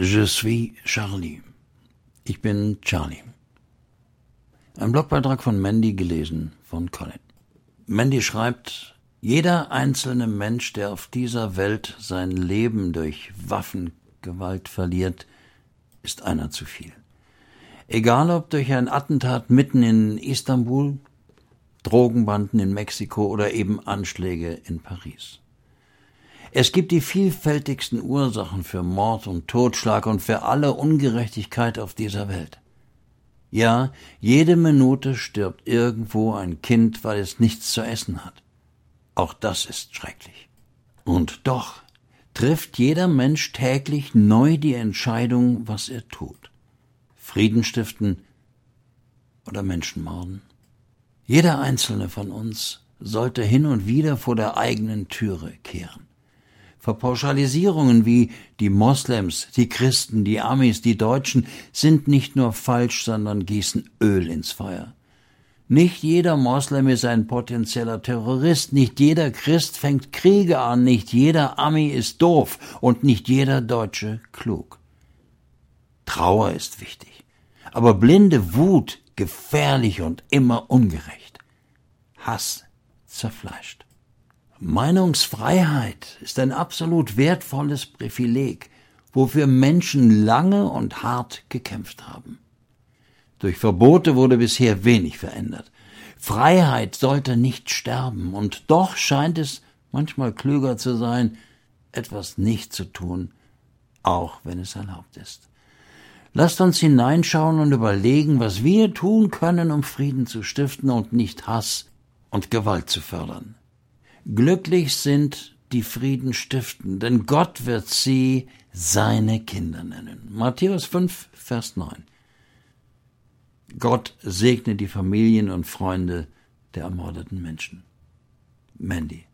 Je suis Charlie. Ich bin Charlie. Ein Blogbeitrag von Mandy gelesen von Colin. Mandy schreibt, jeder einzelne Mensch, der auf dieser Welt sein Leben durch Waffengewalt verliert, ist einer zu viel. Egal ob durch ein Attentat mitten in Istanbul, Drogenbanden in Mexiko oder eben Anschläge in Paris. Es gibt die vielfältigsten Ursachen für Mord und Totschlag und für alle Ungerechtigkeit auf dieser Welt. Ja, jede Minute stirbt irgendwo ein Kind, weil es nichts zu essen hat. Auch das ist schrecklich. Und doch trifft jeder Mensch täglich neu die Entscheidung, was er tut. Frieden stiften oder Menschen morden. Jeder einzelne von uns sollte hin und wieder vor der eigenen Türe kehren. Verpauschalisierungen wie die Moslems, die Christen, die Amis, die Deutschen sind nicht nur falsch, sondern gießen Öl ins Feuer. Nicht jeder Moslem ist ein potenzieller Terrorist, nicht jeder Christ fängt Kriege an, nicht jeder Ami ist doof und nicht jeder Deutsche klug. Trauer ist wichtig, aber blinde Wut gefährlich und immer ungerecht. Hass zerfleischt. Meinungsfreiheit ist ein absolut wertvolles Privileg, wofür Menschen lange und hart gekämpft haben. Durch Verbote wurde bisher wenig verändert. Freiheit sollte nicht sterben, und doch scheint es manchmal klüger zu sein, etwas nicht zu tun, auch wenn es erlaubt ist. Lasst uns hineinschauen und überlegen, was wir tun können, um Frieden zu stiften und nicht Hass und Gewalt zu fördern. Glücklich sind die Frieden stiften, denn Gott wird sie seine Kinder nennen. Matthäus 5, Vers 9. Gott segne die Familien und Freunde der ermordeten Menschen. Mandy.